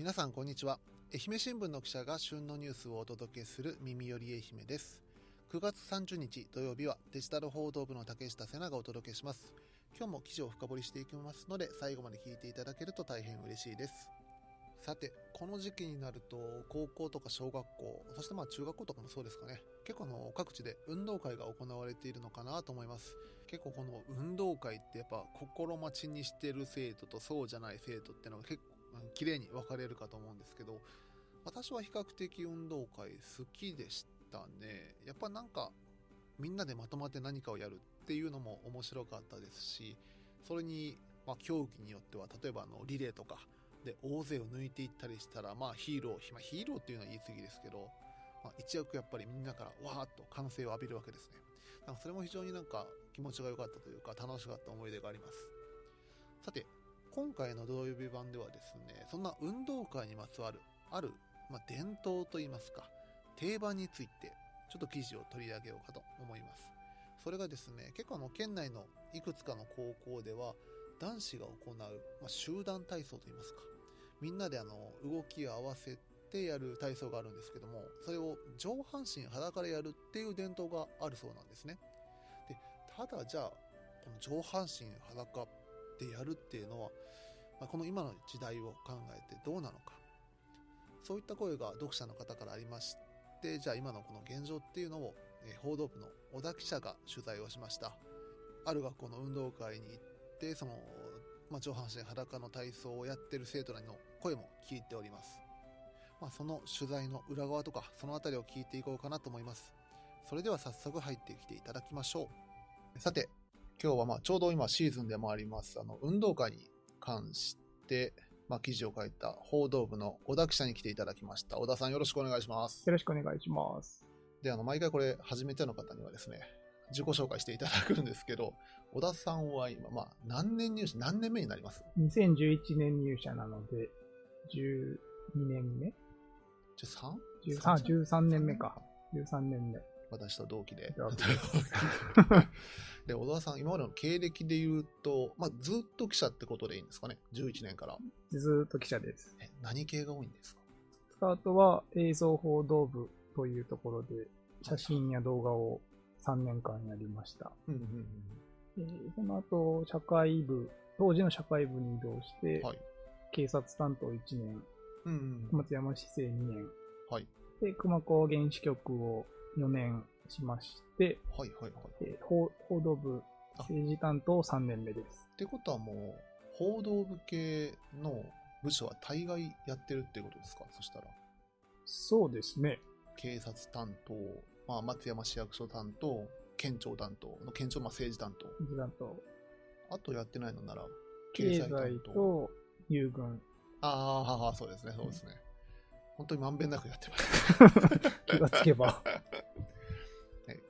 皆さんこんにちは。愛媛新聞の記者が旬のニュースをお届けする耳より愛媛です。9月30日土曜日はデジタル報道部の竹下瀬名がお届けします。今日も記事を深掘りしていきますので最後まで聞いていただけると大変嬉しいです。さてこの時期になると高校とか小学校そしてまあ中学校とかもそうですかね。結構あの各地で運動会が行われているのかなと思います。結構この運動会ってやっぱ心待ちにしてる生徒とそうじゃない生徒ってのが結構綺麗に分かれるかと思うんですけど私は比較的運動会好きでしたね。やっぱなんかみんなでまとまって何かをやるっていうのも面白かったですしそれに、まあ、競技によっては例えばあのリレーとかで大勢を抜いていったりしたらまあヒーロー、まあ、ヒーローっていうのは言い過ぎですけど、まあ、一躍やっぱりみんなからわーっと歓声を浴びるわけですね。なんかそれも非常になんか気持ちが良かったというか楽しかった思い出があります。さて今回の土曜日版ではですね、そんな運動会にまつわる、ある、まあ、伝統といいますか、定番について、ちょっと記事を取り上げようかと思います。それがですね、結構あの、県内のいくつかの高校では、男子が行う、まあ、集団体操といいますか、みんなであの、動きを合わせてやる体操があるんですけども、それを上半身裸でやるっていう伝統があるそうなんですね。で、ただじゃあ、この上半身裸ってやるっていうのは、まあ、この今の時代を考えてどうなのか。そういった声が読者の方からありましてじゃあ今のこの現状っていうのを、え報道部の小田記者が取材をしました。ある学校の運動会に行ってその、まあ、上半身裸の体操をやってる生徒らの声も聞いております、まあ、その取材の裏側とかその辺りを聞いていこうかなと思います。それでは早速入ってきていただきましょう。さて今日はまあちょうど今シーズンでもあります、あの、運動会に関して、まあ、記事を書いた報道部の小田記者に来ていただきました。小田さんよろしくお願いします。よろしくお願いします。で、あの、毎回これ、初めての方にはですね、自己紹介していただくんですけど、小田さんは今、まあ、何年入社、何年目になります ?2011 年入社なので、12年目？13?13 13年目か。13年目。私と同期で。で、小田さん、今までの経歴で言うと、まあ、ずっと記者ってことでいいんですかね ?11 年から。ずっと記者です。え、何系が多いんですか？スタートは映像報道部というところで、写真や動画を3年間やりました。うんうんうん、その後、社会部、当時の社会部に移動して、はい、警察担当1年、うんうん、松山市政2年、はい、で、熊高原子局を4年しまして、はいはいはい。えー、報報道部政治担当3年目です。ってことはもう、報道部系の部署は大概やってるってことですか？そしたら。そうですね。警察担当、まあ、松山市役所担当、県庁担当の県庁、まあ、政治担当。政治担当。あとやってないのなら、経済と遊軍。ああ、そうですね、そうですね。本当にまんべんなくやってます。気がつけば。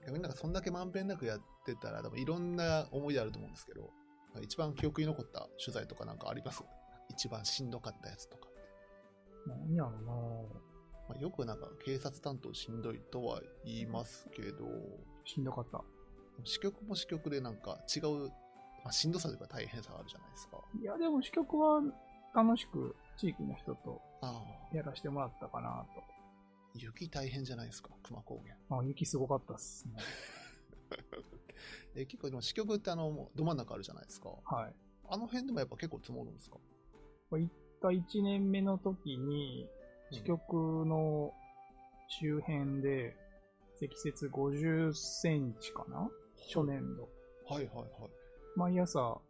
逆になんかそんだけまんべんなくやってたら、多分いろんな思い出あると思うんですけど、一番記憶に残った取材とかなんかあります？一番しんどかったやつとか。何やろなまあ、よくなんか警察担当しんどいとは言いますけど、しんどかった。支局も支局でなんか違う、まあ、しんどさというか大変さがあるじゃないですか。いや、でも支局は楽しく地域の人とやらせてもらったかなと。雪大変じゃないですか、熊高原。あ、雪すごかったっす、ね。え結構でも支局ってあの、ど真ん中あるじゃないですか。はい。あの辺でもやっぱ結構積もるんですか？行った1年目の時に、支局の周辺で積雪50センチかな、初年度。はいはいはい。毎朝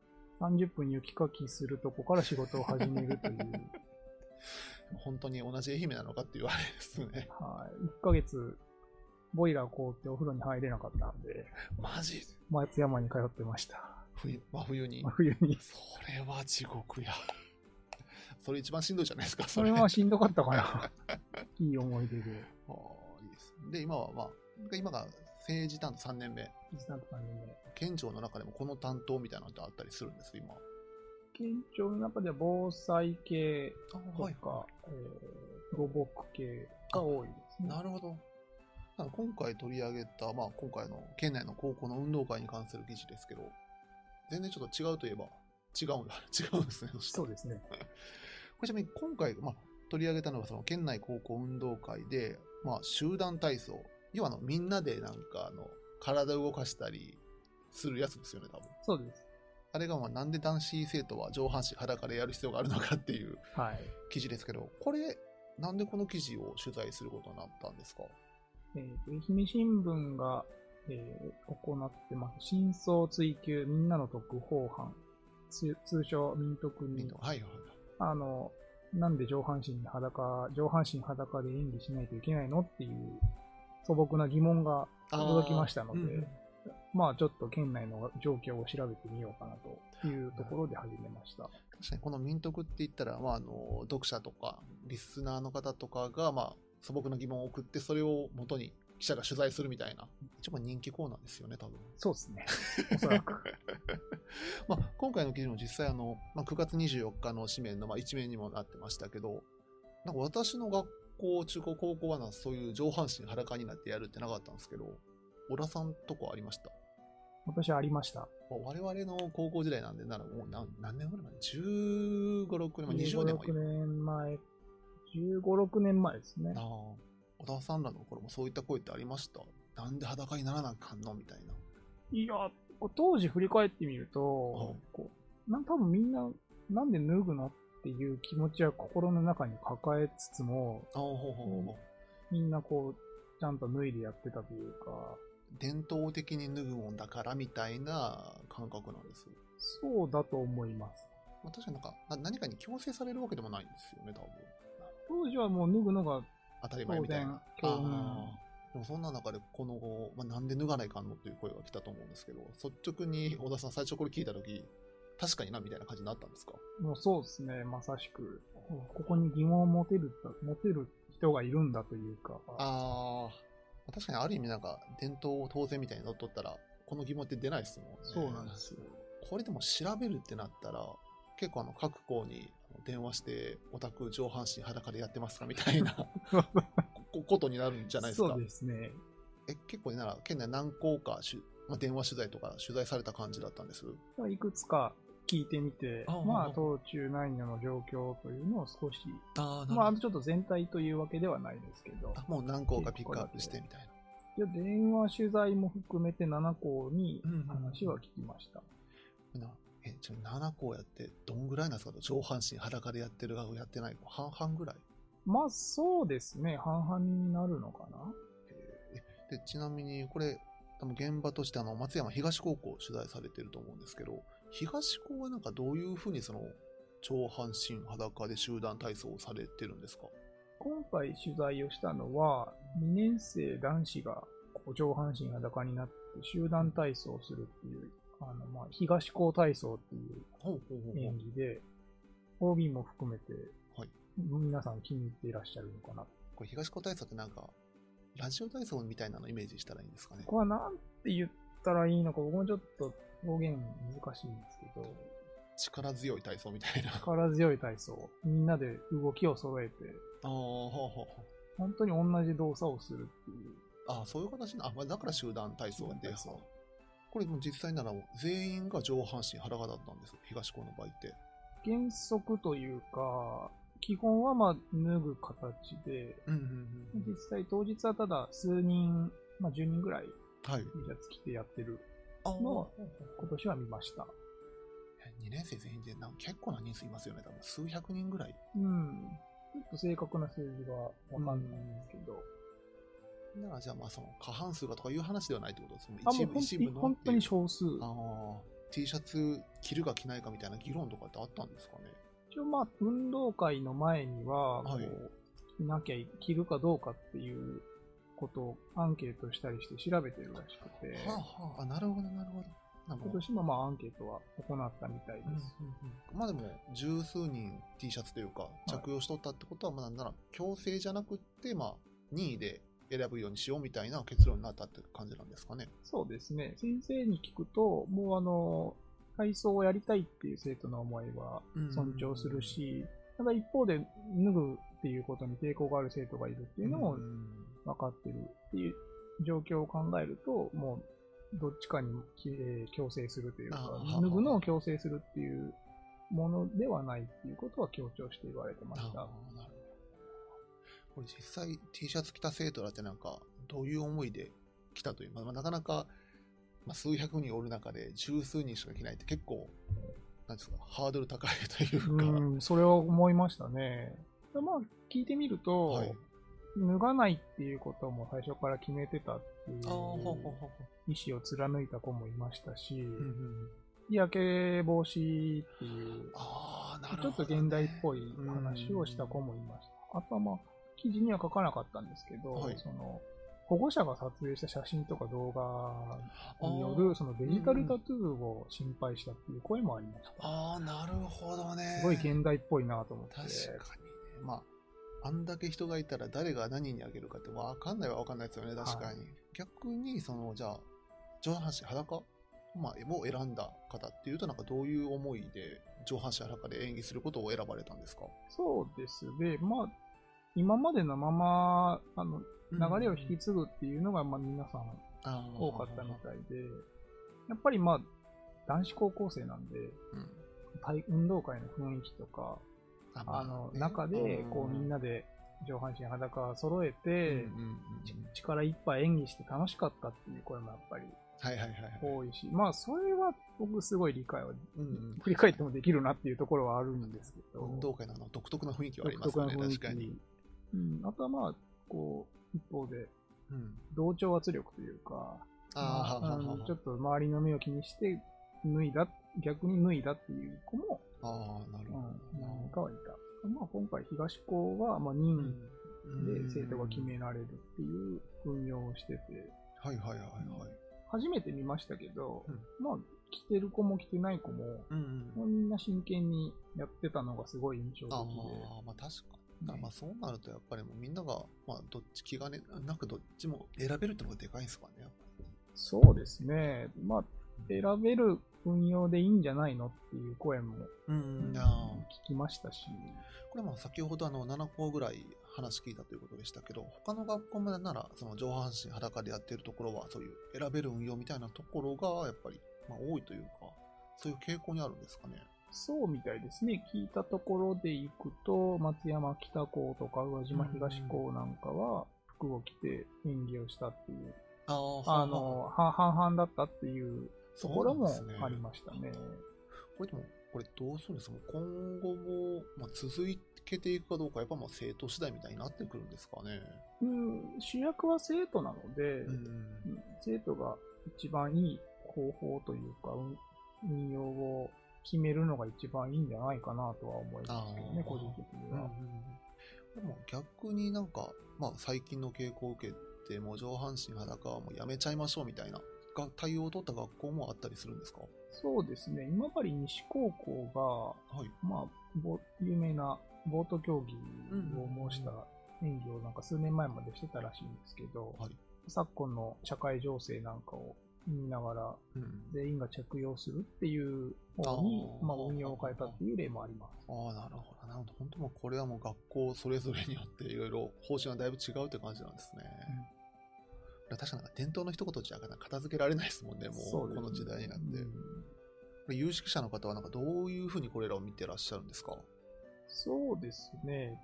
30分雪かきするとこから仕事を始めるという。本当に同じ愛媛なのかって言われですね。はい。1ヶ月、ボイラー凍ってお風呂に入れなかったんで。マジ？松山に通ってました。冬、真冬に？真冬に。それは地獄や。それ一番しんどいじゃないですか、それ。それはしんどかったかな。いい思い出で。ああ、いいです。で、今はまあ、今が政治担当3年目。政治担当3年目。県庁の中でもこの担当みたいなのってあったりするんです今。県庁の中では防災系とか、はいえー、土木系が多いですね。なるほど。今回取り上げた、まあ、今回の県内の高校の運動会に関する記事ですけど、全然ちょっと違うといえば違うんだ。違うんですね。そうですね。これちなみに今回、まあ、取り上げたのが、その県内高校運動会で、まあ、集団体操。要はあの、みんなでなんか、あの、体を動かしたりするやつですよね、多分。そうです。あれがまあなんで男子生徒は上半身裸でやる必要があるのかっていうはい。記事ですけど、これ、なんでこの記事を取材することになったんですか？えーと、愛媛新聞が、えー行ってます。真相追求みんなの特報班。つ通称民徳にはいはい。あの、なんで上半身裸、上半身裸で演技しないといけないの？っていう素朴な疑問が届きましたので、まあちょっと県内の状況を調べてみようかなというところで始めました。確かにこの民徳って言ったら、まあ、あの読者とかリスナーの方とかが、まあ、素朴な疑問を送ってそれを元に記者が取材するみたいな一番人気コーナーですよね多分、そうですね。おそらく。まあ、今回の記事も実際あの、まあ、9月24日の紙面の、まあ、一面にもなってましたけどなんか私の学校中高高校はなそういう上半身裸になってやるってなかったんですけど小田さんとこありました？私はありました。まあ我々の高校時代なんでならもう何何年ぐらい前 ?15、6年前、20年前15 6年前、15、6年前ですねあ。あ、小田さんらの頃もそういった声ってありました？なんで裸にならなあかんの？みたいな。いや、当時振り返ってみると、こうなん多分みんな、なんで脱ぐのっていう気持ちは心の中に抱えつつも、ほうほうほうみんなこう、ちゃんと脱いでやってたというか、伝統的に脱ぐもんだからみたいな感覚なんです。そうだと思います。まあ、確かになんかな何かに強制されるわけでもないんですよね、多分。当時はもう脱ぐのが当たり前みたいな。でもそんな中でこの、まあ、なんで脱がないかんのっていう声が来たと思うんですけど、率直に小田さん最初これ聞いたとき、確かになみたいな感じになったんですか？もうそうですね、まさしく。ここに疑問を持てる、持てる人がいるんだというか。ああ、確かにある意味なんか伝統を当然みたいに乗っとったら、この疑問って出ないですもんね。そうなんですよ。これでも調べるってなったら、結構あの各校に電話して、オタク上半身裸でやってますかみたいな こことになるんじゃないですか。そうですね。え、結構なら、県内何校かしゅ、まあ、電話取材とか取材された感じだったんです？いくつか聞いてみてああ、まあ、当中内容の状況というのを少し、あまあ、ちょっと全体というわけではないですけど、もう何校かピックアップしてみたい一応電話取材も含めて7校にうんうん話は聞きました。な。なえ、ちょ、7校やって、どんぐらいなんですか？上半身裸でやってる側やってない子、半々ぐらい？まあ、そうですね。半々になるのかな。えで、ちなみに、これ、多分現場としてあの、松山東高校を取材されてると思うんですけど、東高はなんかどういうふうにその、上半身裸で集団体操をされてるんですか？今回取材をしたのは、2年生男子が上半身裸になって集団体操をするっていう、あのまあ東高体操っていう演技で、OB も含めて、はい。皆さん気に入っていらっしゃるのかな。これ東高体操ってなんか、ラジオ体操みたいなのイメージしたらいいんですかね？ここはなんて言ったらいいのか、僕もちょっと表現難しいんですけど、力強い体操みたいな。あ力強い体操、みんなで動きを揃えて、あ、ほうほうほう本当に同じ動作をするっていう。ああ、そういう形な、あ、まあだから集団体操っ。これ実際なら全員が上半身裸だったんです。東高の場合って。原則というか、基本はまあ脱ぐ形で、うんうん実際当日はただ数人、まあ10人ぐらいはい。T シャツ着てやってるあのは今年は見ました。2年生全員でなん結構な人数いますよね。多分数百人ぐらい。うん。ちょっと正確な数字がわかんないんですけど、ならじゃあまあその過半数がとかいう話ではないってこと？ですね。一部、一部の本当に少数。ああ、T シャツ着るか着ないかみたいな議論とかってあったんですかね？一応まあ運動会の前には、こはいう着なきゃい、着るかどうかっていうことをアンケートしたりして調べてるらしくて、はあはあ、あ、なるほどなるほど。今ど年もまあアンケートは行ったみたいです。まあでも、十数人 T シャツというか、い着用しとったってことは、まあなんなら、強制じゃなくって、まあ、任意で選ぶようにしようみたいな結論になったって感じなんですかね。そうですね。先生に聞くと、もうあの、体操をやりたいっていう生徒の思いは尊重するし、ただ一方で脱ぐっていうことに抵抗がある生徒がいるっていうのもうん分かってるっていう状況を考えると、もうどっちかにえー強制するというか脱ぐのを強制するっていうものではないっていうことは強調して言われてましたこれ実際 T シャツ着た生徒らってなんか、どういう思いで来たという、まあ、なかなか、まあ、数百人おる中で十数人しか着ないって結構、なんですか、ハードル高いというか。うん、それは思いましたね。まあ、聞いてみると、はい、脱がないっていうことも最初から決めてたっていう意思を貫いた子もいましたし、日焼け防止っていう、ちょっと現代っぽい話をした子もいました。あとはまあ、記事には書かなかったんですけど、はい、その、保護者が撮影した写真とか動画による、そのデジタルタトゥーを心配したっていう声もありました。ああ、なるほどね。すごい現代っぽいなと思って。確かにね。まあ、あんだけ人がいたら誰が何にあげるかってわかんないはわかんないですよね、確かに。はい、逆に、その、じゃあ、上半身裸？まあ、を選んだ方っていうと、なんかどういう思いで上半身裸で演技することを選ばれたんですか？そうですね。まあ、今までのまま、あの、流れを引き継ぐっていうのが、まあ皆さん多かったみたいで、やっぱりまあ、男子高校生なんで、うん、運動会の雰囲気とか、あの、中で、こうみんなで上半身裸揃えて、力いっぱい演技して楽しかったっていう声もやっぱり。多いし、まあ、それは僕すごい理解は、うん、振り返ってもできるなっていうところはあるんですけど。運動会のの？独特な雰囲気はありますね、確かに。うん、あとはまあ、こう、一方で、うん、同調圧力というか、ちょっと周りの目を気にして、脱いだ、逆に脱いだっていう子も、ああ、なるほど。うん、何かはいた。まあ、今回東高は、まあ、任意で生徒が決められるっていう運用をしてて、はいはいはいはい。初めて見ましたけど、うん、まあ、来てる子も来てない子も、うんうん、みんな真剣にやってたのがすごい印象的で。あまあ確かに。まあそうなるとやっぱりもうみんなが、まあどっち気兼ねなくどっちも選べるってのがでかいんですかね、そうですね。まあ、選べる運用でいいんじゃないのっていう声も、うん、聞きましたし。これも先ほどあの7校ぐらい話聞いたということでしたけど、他の学校なら、その上半身裸でやってるところは、そういう選べる運用みたいなところが、やっぱり、まあ、多いというか、そういう傾向にあるんですかね。そうみたいですね。聞いたところで行くと、松山北高とか宇和島東高なんかは、服を着て演技をしたっていう、ああの、半々だったっていうところもありましたね。ねこれでも、これどうするんですか今後も、まあ、続いけていくかどうか、やっぱまあ生徒次第みたいになってくるんですかね。うん、主役は生徒なので、うん、生徒が一番いい方法というか、運用を決めるのが一番いいんじゃないかなとは思いますけどね、個人的には。でも逆になんか、まあ最近の傾向を受けて、もう上半身裸はもうやめちゃいましょうみたいな対応を取った学校もあったりするんですか？そうですね。今治西高校が、はい、まあ、有名なボート競技を模した演技をなんか数年前までしてたらしいんですけど、はい、昨今の社会情勢なんかを見ながら、全員が着用するっていう方に、まあ、運用を変えたっていう例もあります。ああ、なるほど。なるほど。本当もこれはもう学校それぞれによっていろいろ方針はだいぶ違うって感じなんですね。うん、確かに伝統の一言じゃ片付けられないですもんね、もうこの時代になって。うん、有識者の方はなんかどういうふうにこれらを見てらっしゃるんですか？そうですね。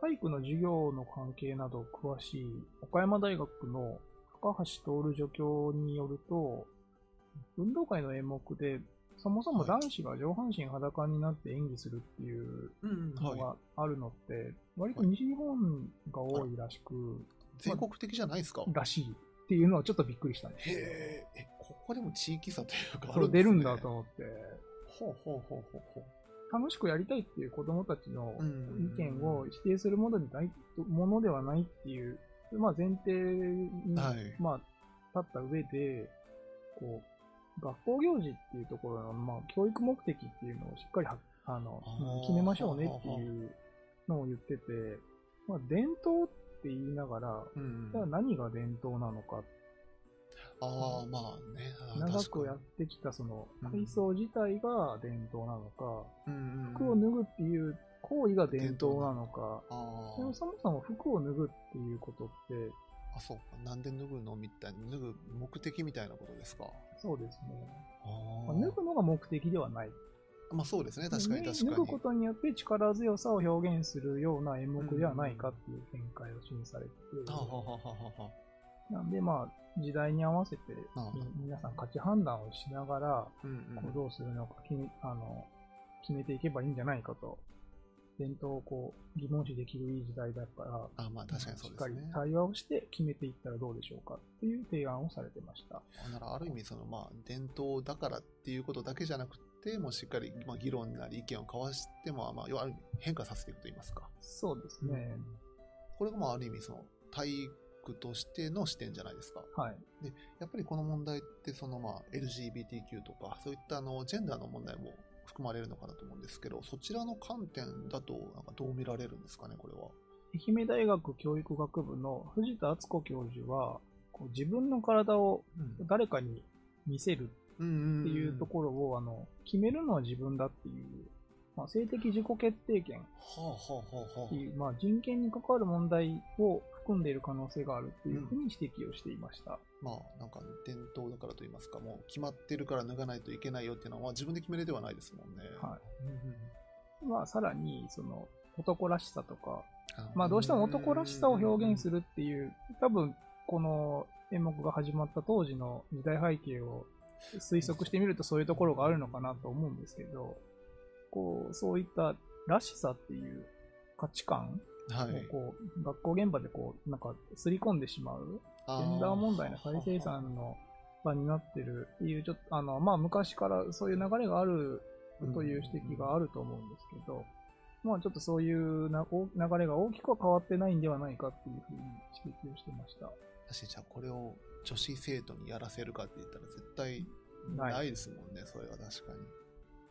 体育の授業の関係など詳しい岡山大学の高橋徹助教によると、運動会の演目で、そもそも男子が上半身裸になって演技するっていうのがあるのって、割と西日本が多いらしく、全国的じゃないですか、らしいっていうのはちょっとびっくりしたんですへえ、ここでも地域差というかあるんですね。出るんだと思って。ほうほうほうほうほう。楽しくやりたいっていう子供たちの意見を否定するものでないものではないっていう、まあ、前提に、はい、まあ、立った上で、こう、学校行事っていうところの、まあ、教育目的っていうのをしっかりあの決めましょうねっていうのを言ってて、まあ、伝統って言いながら、うん、じゃあ何が伝統なのかっああ、まあね。長くやってきたその体操自体が伝統なのか、うん、服を脱ぐっていう行為が伝統なのか、そもそも服を脱ぐっていうことって、あ、そうか。なんで脱ぐのみたいな、脱ぐ目的みたいなことですか。そうですね。まあ、脱ぐのが目的ではない。まあそうですね、確かに確かに。脱ぐことによって力強さを表現するような演目ではないかっていう見解を示されてて、ははははなんでまあ、時代に合わせて、皆さん価値判断をしながら、こうどうするのか決めあの決めていけばいいんじゃないかと伝統をこう疑問視できるいい時代だから、あまあ確かにそうですね。しっかり対話をして決めていったらどうでしょうかっていう提案をされてました。ならある意味そのまあ伝統だからっていうことだけじゃなくて、もしっかりまあ議論なり意見を交わしても、まあ、要は変化させていくと言いますか。そうですね。これがまあある意味その体育としての視点じゃないですか。はい。で、やっぱりこの問題ってそのまあ LGBTQ とかそういったあのジェンダーの問題も含まれるのかなと思うんですけど、そちらの観点だと、なんかどう見られるんですかね、これは。愛媛大学教育学部の藤田敦子教授は、こう自分の体を誰かに見せるっていうところを、あの決めるのは自分だっていうまあ、性的自己決定権っていう、まあ、人権に関わる問題を含んでいる可能性があるというふうに指摘をしていました。うん、まあ、なんか伝統だからといいますか、もう決まってるから脱がないといけないよっていうのは、自分で決めれではないですもんね。はい。まあ、さらに、その、男らしさとか、まあ、どうしても男らしさを表現するっていう、多分、この演目が始まった当時の時代背景を推測してみるとそういうところがあるのかなと思うんですけど、こう、そういったらしさっていう価値観をこう、学校現場でこう、なんか、すり込んでしまう、ジェンダー問題の再生産の場になってるっていう、ちょっと、あの、まあ、昔からそういう流れがあるという指摘があると思うんですけど、まあ、ちょっとそういうな流れが大きくは変わってないんではないかっていうふうに指摘をしてました。確かに、じゃあこれを女子生徒にやらせるかって言ったら絶対ないですもんね、それは確かに。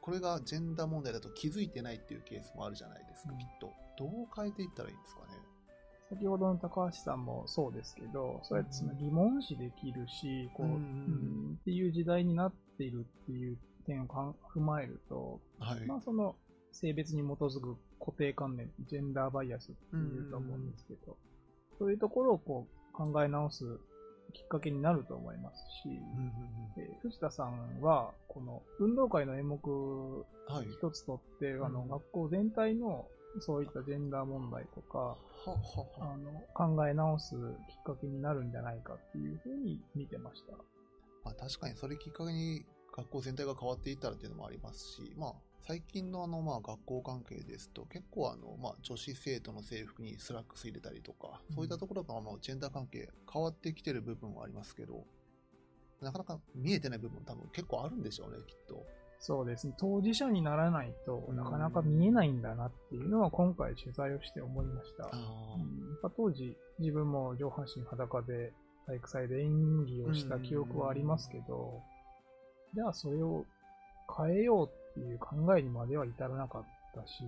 これがジェンダー問題だと気づいてないっていうケースもあるじゃないですか、うん、きっと。どう変えていったらいいんですかね。先ほどの高橋さんもそうですけど、そうやってその疑問視できるし、こう、うん、っていう時代になっているっていう点を踏まえると、はい、まあその性別に基づく固定観念、ジェンダーバイアスっていうと思うんですけど、そういうところをこう考え直すきっかけになると思いますし、え藤田さんは、この運動会の演目一つとって、はい、あの、学校全体のそういったジェンダー問題とか、あの考え直すきっかけになるんじゃないかっていうふうに見てました。まあ、確かにそれきっかけに学校全体が変わっていったらっていうのもありますし、まあ、最近のあの、まあ、学校関係ですと、結構あの、まあ、女子生徒の制服にスラックス入れたりとか、そういったところが、まあ、ジェンダー関係変わってきてる部分はありますけど、なかなか見えてない部分多分結構あるんでしょうね、きっと。そうですね。当事者にならないとなかなか見えないんだなっていうのは今回取材をして思いました。うん、当時自分も上半身裸で体育祭で演技をした記憶はありますけど、じゃあそれを変えようっていう考えにまでは至らなかったし。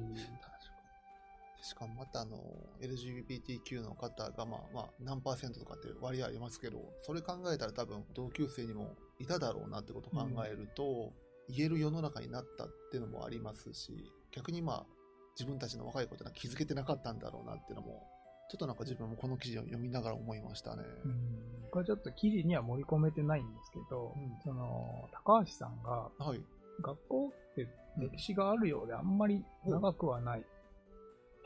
しかもまたあの、LGBTQ の方がまあまあ何パーセントとかって割合ありますけど、それ考えたら多分同級生にもいただろうなってことを考えると、うん、言える世の中になったっていうのもありますし、逆にまあ自分たちの若いことには気づけてなかったんだろうなっていうのも、ちょっとなんか自分もこの記事を読みながら思いましたね。うん、これちょっと記事には盛り込めてないんですけど、うん、その、高橋さんが、はい、学校って歴史があるようであんまり長くはない。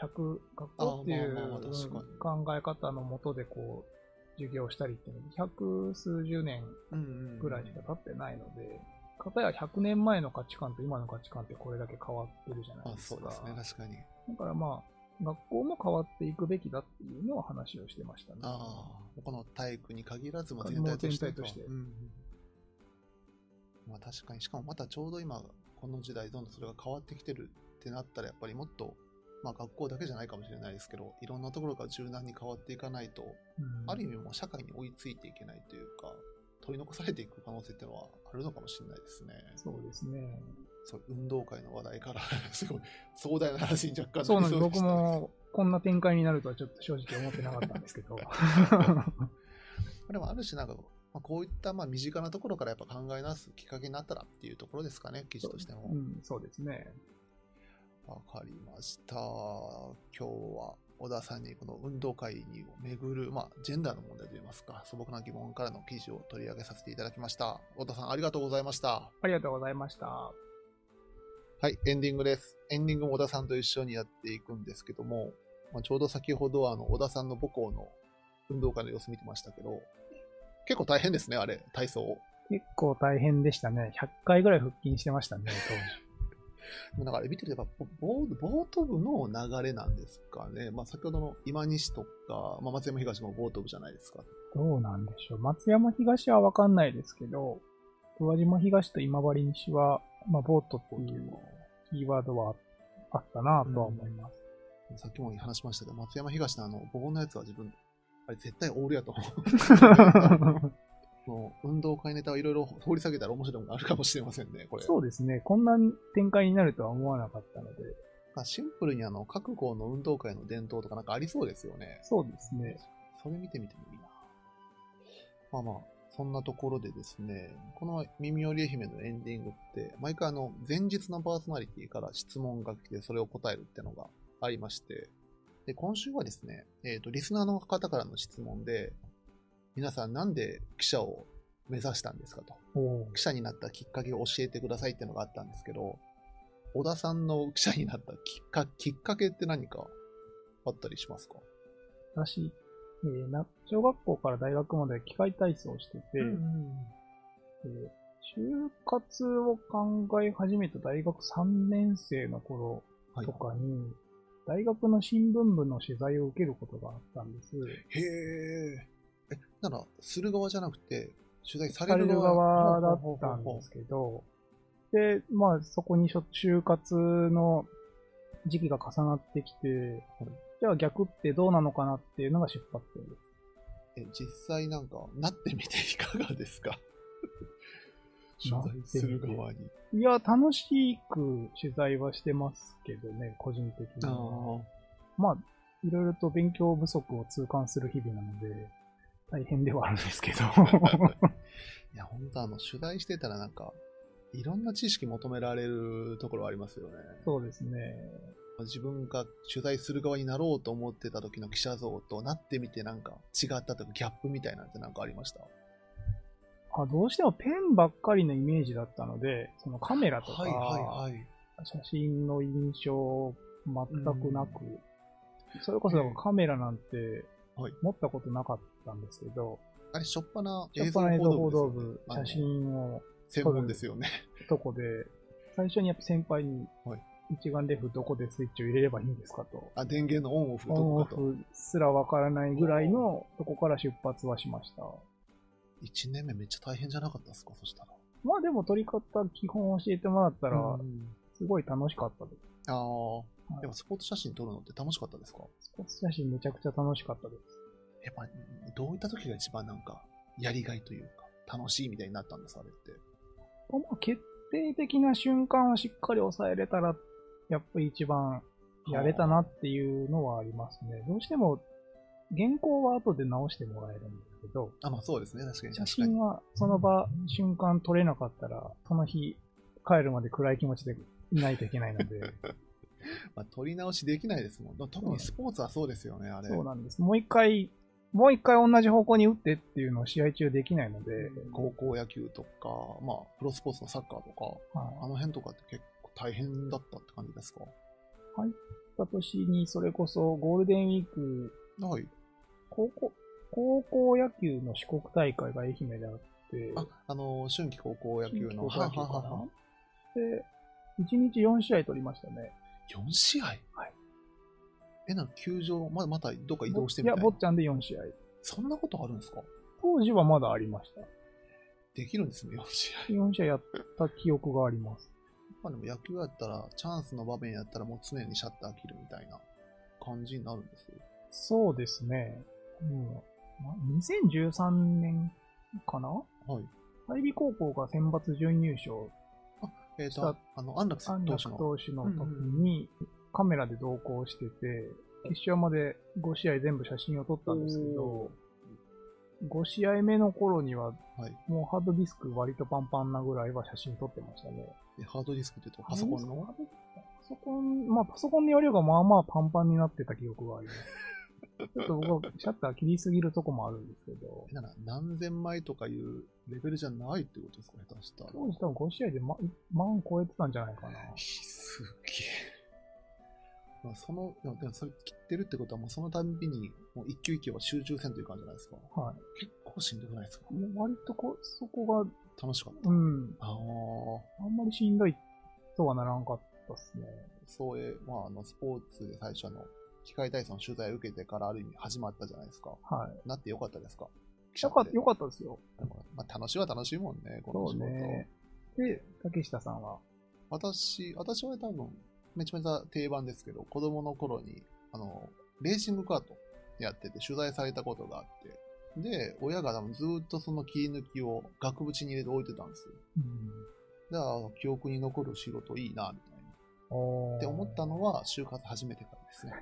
100、学校っていう考え方のもとでこう、授業したりっていうの百数十年ぐらいしか経ってないので、かたや100年前の価値観と今の価値観ってこれだけ変わってるじゃないですか。そうですね、確かに。だからまあ、学校も変わっていくべきだっていうのを話をしてましたね。ああ、この体育に限らずも全体として。全体として。うんまあ確かに、しかもまたちょうど今、この時代どんどんそれが変わってきてるってなったら、やっぱりもっと、まあ学校だけじゃないかもしれないですけど、いろんなところが柔軟に変わっていかないと、うん、ある意味もう社会に追いついていけないというか、取り残されていく可能性っていうのはあるのかもしれないですね。そうですね。そう運動会の話題から すごい壮大な話に若干そうなんです。僕もこんな展開になるとはちょっと正直思ってなかったんですけど。でもある種なんかまあ、こういったまあ身近なところからやっぱ考え直すきっかけになったらっていうところですかね、記事としても。うん、そうですね。わかりました。今日は小田さんにこの運動会に巡る、まあ、ジェンダーの問題といいますか、素朴な疑問からの記事を取り上げさせていただきました。小田さん、ありがとうございました。ありがとうございました。はい、エンディングです。エンディングも小田さんと一緒にやっていくんですけども、まあ、ちょうど先ほどあの、小田さんの母校の運動会の様子見てましたけど、結構大変ですね、あれ、体操。結構大変でしたね。100回ぐらい腹筋してましたね、当時。だから見てるとやっぱボー、ボート部の流れなんですかね。まあ先ほどの今西とか、まあ松山東もボート部じゃないですか。どうなんでしょう。松山東はわかんないですけど、宇和島東と今治西は、まあボートっていうキーワードはあったなとは思います。うん、さっきも話しましたけど、松山東のあの、棒のやつは自分、あれ絶対オールやと思う。運動会ネタをいろいろ掘り下げたら面白いものあるかもしれませんね、これ。そうですね。こんな展開になるとは思わなかったので。シンプルにあの、各校の運動会の伝統とかなんかありそうですよね。そうですね。それ見てみてもいいな。まあまあ、そんなところでですね、この耳より愛媛のエンディングって、毎回あの、前日のパーソナリティから質問が来て、それを答えるってのがありまして、で、今週はですね、えっ、ー、と、リスナーの方からの質問で、皆さんなんで記者を目指したんですかと。記者になったきっかけを教えてくださいっていうのがあったんですけど、小田さんの記者になったきっかきっかけって何かあったりしますか？私、えー、な小学校から大学まで機械体操をしてて、うんうん。えー、就活を考え始めた大学3年生の頃とかに、はい、大学の新聞部の取材を受けることがあったんです。へえ。え、なら、する側じゃなくて、取材される側？だったんですけど、で、まあ、そこに就活の時期が重なってきて、じゃあ逆ってどうなのかなっていうのが出発点です。え、実際なんか、なってみていかがですか？取材する側に。いや、楽しく取材はしてますけどね、個人的には。まあ、いろいろと勉強不足を痛感する日々なので、大変ではあるんですけど。いや、本当あの、取材してたらなんか、いろんな知識求められるところありますよね。そうですね。自分が取材する側になろうと思ってた時の記者像となってみてなんか違ったとかギャップみたいなんてなんかありました？あどうしてもペンばっかりのイメージだったので、そのカメラとか、写真の印象全くなく、うん、それこそカメラなんて持ったことなかったんですけど、あれ、しょっぱな映像報道部、写真を専門ですよね。とこで、最初にやっぱ先輩に、一眼レフどこでスイッチを入れればいいんですかと。あ、電源のオンオフとかオンオフすらわからないぐらいのとこから出発はしました。1年目めっちゃ大変じゃなかったですか？そしたら。まあでも撮り方基本教えてもらったら、すごい楽しかったです。ああ、でもスポーツ写真撮るのって楽しかったですか？スポーツ写真めちゃくちゃ楽しかったです。やっぱ、どういった時が一番なんか、やりがいというか、楽しいみたいになったんですあれって？まあ、決定的な瞬間をしっかり抑えれたら、やっぱり一番やれたなっていうのはありますね。どうしても、原稿は後で直してもらえるんですけど、あ、まあそうですね、確かに。写真はその場、うん、瞬間撮れなかったら、その日、帰るまで暗い気持ちでいないといけないので。まあ、撮り直しできないですもん。特にスポーツはそうですよね、あれ。そうなんです。もう一回もう一回同じ方向に打ってっていうのを試合中できないので。高校野球とか、まあ、プロスポーツのサッカーとか、はい、あの辺とかって結構大変だったって感じですか？入った年にそれこそゴールデンウィーク、はい。高校、高校野球の四国大会が愛媛であって、あ、あのー、春季高校野球の。高校野球かな。で、1日4試合取りましたね。4試合？はい。え、な球場、まだまたどっか移動してみたいいや、坊ちゃんで4試合。そんなことあるんですか？当時はまだありました。できるんですね、4試合。4試合やった記憶があります。まあでも野球やったら、チャンスの場面やったらもう常にシャッター切るみたいな感じになるんですそうですね。もう、2013年かな？はい。大美高校が選抜準優勝あ、えっ、ー、と、あの、安楽投手の。投手の時に、カメラで同行してて、決勝まで5試合全部写真を撮ったんですけど、5試合目の頃には、はい、もうハードディスク割とパンパンなぐらいは写真撮ってましたね。ハードディスクってとパソコンの？パソコン、まあパソコンの容量がまあまあパンパンになってた記憶があります。ちょっと僕はシャッター切りすぎるとこもあるんですけど。なら何千枚とかいうレベルじゃないってことですか、下手したら。当時多分5試合で、ま、万超えてたんじゃないかな。まあ、その、でもそれ切ってるってことはもうそのたんびに、もう一球一球は集中戦という感じじゃないですか。はい。結構しんどくないですか？もう割とこ、そこが、楽しかった。うん。ああ。あんまりしんどいとはならんかったっすね。そういう、まあ、あの、スポーツで最初あの、機械体操の取材を受けてからある意味始まったじゃないですか。はい。なってよかったですか？よかよかったですよ。でもまあ、楽しいは楽しいもんね、このそう仕事。ね。で、竹下さんは、私、私は多分、めちゃめちゃ定番ですけど、子供の頃に、あの、レーシングカートやってて取材されたことがあって、で、親が多分ずっとその切り抜きを額縁に入れて置いてたんですよ。うん。だから、記憶に残る仕事いいな、みたいな。って思ったのは、就活始めてからですね。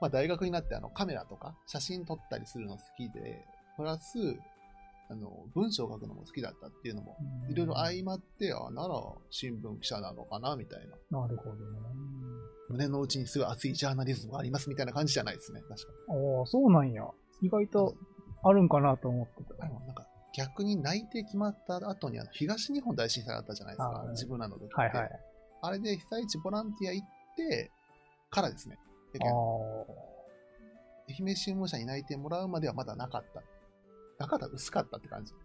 まあ、大学になってあのカメラとか写真撮ったりするの好きで、プラス、あの、文章を書くのも好きだったっていうのも、いろいろ相まって、あ、なら新聞記者なのかな、みたいな。なるほどね。胸の内にすごい熱いジャーナリズムがありますみたいな感じじゃないですね、確かああ、そうなんや。意外とあるんかなと思ってた。に。なんか逆に内定決まった後にあの東日本大震災あったじゃないですか自分らの時って。はいはい。あれで被災地ボランティア行ってからですね。愛媛新聞社に内定もらうまではまだなかった。なかった薄かったって感じ。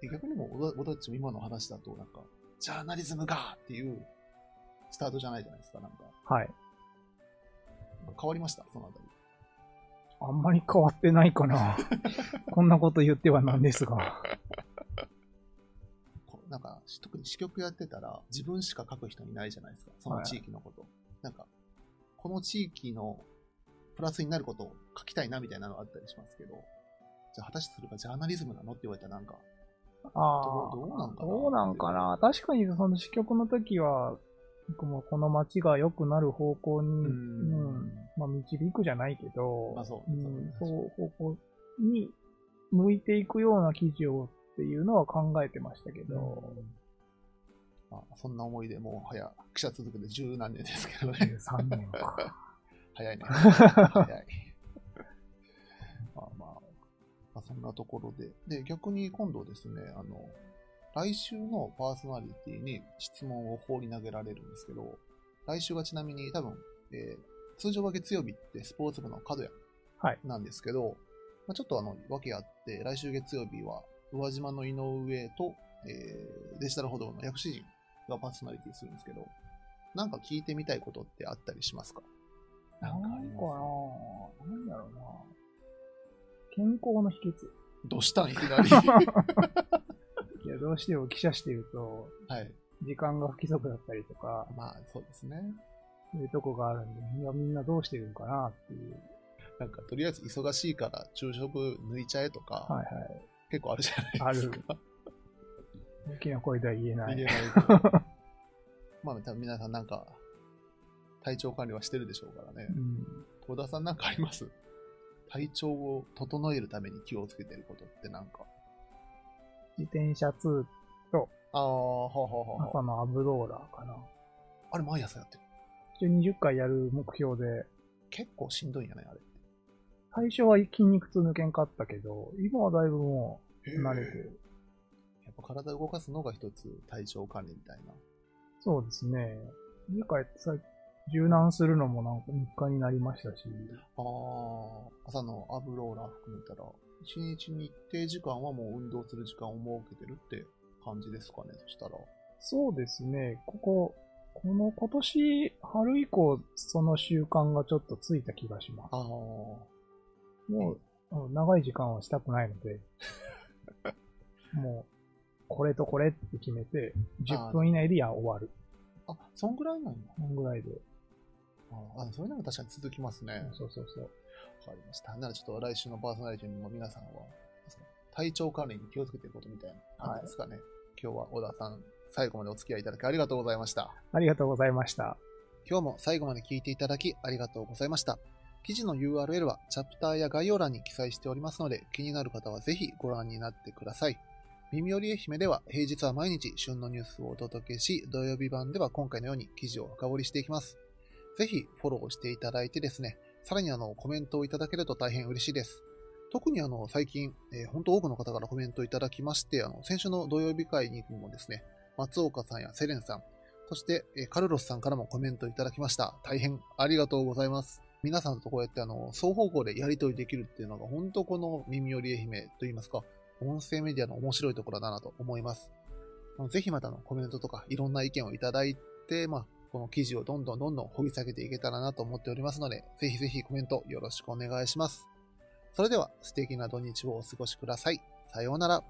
で逆にもう、小田小田っちも今の話だと、なんか、ジャーナリズムがっていうスタートじゃないじゃないですか、なんか。はい。変わりました、そのあたり。あんまり変わってないかな。こんなこと言ってはなんですが。なんか、特に支局やってたら、自分しか書く人いないじゃないですか、その地域のこと。なんか、この地域のプラスになることを書きたいなみたいなのがあったりしますけど、じゃあ果たしてそれがジャーナリズムなのって言われたらなんか、ああ。どうどうなんかなどうなんかな。確かにその支局の時は、僕もこの街が良くなる方向に、ううん。ん、まあ導くじゃないけど、まあそううん、そう方向に向いていくような記事をっていうのは考えてましたけど、まあ、そんな思いでもう早、記者続けて十何年ですけどね。3年か。早いね。早い。まあまあ、まあ、そんなところで。で、逆に今度ですね、あの、来週のパーソナリティに質問を放り投げられるんですけど、来週がちなみに多分、えー通常は月曜日ってスポーツ部の角谷はいなんですけど、まあ、ちょっとあの、訳あって、来週月曜日は、宇和島の井上と、えーデジタル報道の薬師陣がパーソナリティするんですけど、なんか聞いてみたいことってあったりしますか？なんかあります？なんかななんだろうな健康の秘訣。どうしたんいきなり。いや、どうしても記者してると、はい。時間が不規則だったりとか、まあ、そうです？ね。そういうとこがあるんで、いや、みんなどうしてるんかなっていう。なんか、とりあえず忙しいから昼食抜いちゃえとか、はいはい。結構あるじゃないですか。大きな声では言えない。入れないと。まあ、多分皆さんなんか、体調管理はしてるでしょうからねう。ん。戸田さんなんかあります？体調を整えるために気をつけてることってなんか。自転車通、ああ、ほうほうほうほう朝のアブローラーかな。あれ毎朝やってる。一応20回やる目標で、結構しんどいんやね、あれ。最初は筋肉痛抜けんかったけど、今はだいぶもう慣れてる。やっぱ体動かすのが一つ体調管理みたいな。そうですね。家帰ってさ、柔軟するのもなんか日課になりましたし、ああ、朝のアブローラー含めたら、一日に一定時間はもう運動する時間を設けてるって感じですかね、そしたら。そうですね。ここ、この今年春以降、その習慣がちょっとついた気がします。ああ、もう、うん長い時間はしたくないので、もう、これとこれって決めて、10分以内でや終わる。あ、そんぐらいなんだ。そんぐらいで。ああ、それなら確かに続きますね。そうそうそう。わかりました。ならちょっと来週のパーソナリティの皆さんは、体調管理に気をつけていることみたいな感じですかね。今日は小田さん、最後までお付き合いいただきありがとうございました。ありがとうございました。今日も最後まで聞いていただきありがとうございました。記事の URL はチャプターや概要欄に記載しておりますので、気になる方はぜひご覧になってください。耳寄り愛媛では平日は毎日旬のニュースをお届けし、土曜日版では今回のように記事を深掘りしていきます。ぜひフォローしていただいてですね、さらにあのコメントをいただけると大変嬉しいです。特にあの最近、えー本当多くの方からコメントいただきまして、あの先週の土曜日会にもですね、松岡さんやセレンさん、そして、えカルロスさんからもコメントいただきました。大変ありがとうございます。皆さんとこうやってあの、双方向でやり取りできるっていうのが、本当この耳寄り愛媛といいますか、音声メディアの面白いところだなと思います。ぜひまたのコメントとかいろんな意見をいただいて、まあ、この記事をどんどんどんどん掘り下げていけたらなと思っておりますので、ぜひぜひコメントよろしくお願いします。それでは素敵な土日をお過ごしください。さようなら。